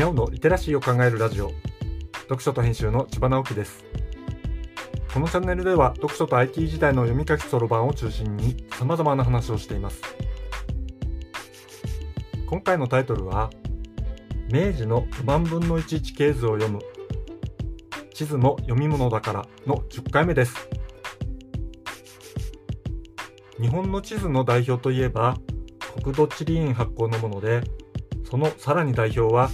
にゃおのリテラシーを考えるラジオ。読書と編集の千葉直樹です。このチャンネルでは読書と IT 時代の読み書きそろばんを中心に様々な話をしています。今回のタイトルは明治の5万分の1地形図を読む地図も読み物だからの10回目です。日本の地図の代表といえば国土地理院発行のものでそのさらに代表は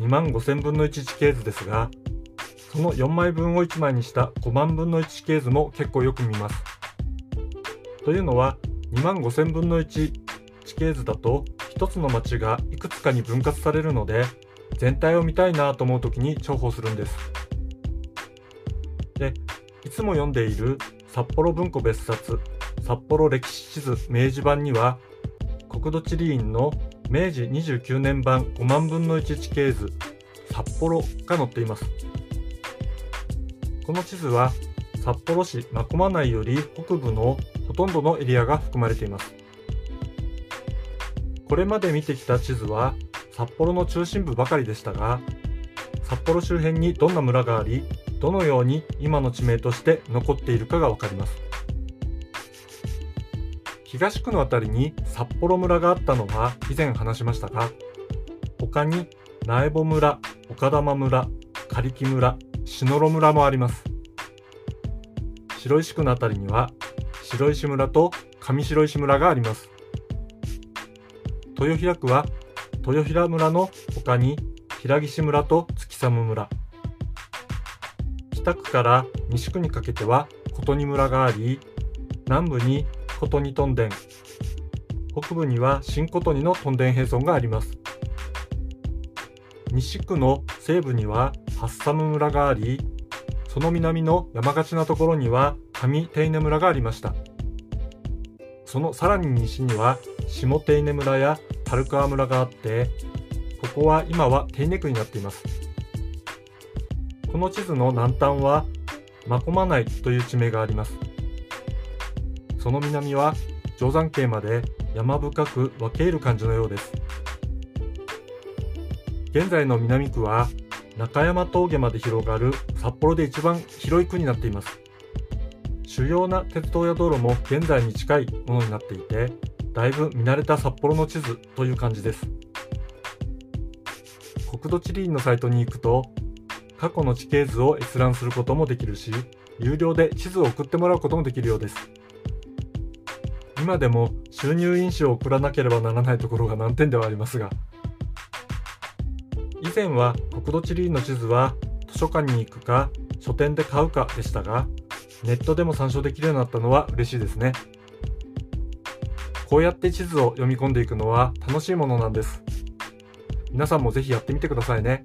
2万5000分の1地形図ですがその4枚分を1枚にした5万分の1地形図も結構よく見ます。というのは2万5000分の1地形図だと1つの町がいくつかに分割されるので全体を見たいなと思う時に重宝するんです。でいつも読んでいる札幌文庫別冊札幌歴史地図明治版には国土地理院の明治29年版5万分の1地形図札幌が載っています。この地図は札幌市真駒内より北部のほとんどのエリアが含まれています。これまで見てきた地図は札幌の中心部ばかりでしたが札幌周辺にどんな村がありどのように今の地名として残っているかがわかります。東区の辺りに札幌村があったのは以前話しましたが他に苗穂村岡玉村刈木村篠路村もあります。白石区の辺りには白石村と上白石村があります。豊平区は豊平村の他に平岸村と月寒村。北区から西区にかけては琴仁村があり南部に琴仁屯田北部には新琴仁の屯田並村があります。西区の西部にはハッサム村がありその南の山がちなところには上手稲村がありました。そのさらに西には下手稲村や樽川村があってここは今は手稲区になっています。この地図の南端は真駒内という地名があります。その南は定山渓まで山深く分け入る感じのようです。現在の南区は中山峠まで広がる札幌で一番広い区になっています。主要な鉄道や道路も現在に近いものになっていてだいぶ見慣れた札幌の地図という感じです。国土地理院のサイトに行くと過去の地形図を閲覧することもできるし有料で地図を送ってもらうこともできるようです。今でも収入印紙を送らなければならないところが難点ではありますが以前は国土地理院の地図は図書館に行くか書店で買うかでしたがネットでも参照できるようになったのは嬉しいですね。こうやって地図を読み込んでいくのは楽しいものなんです。皆さんもぜひやってみてくださいね。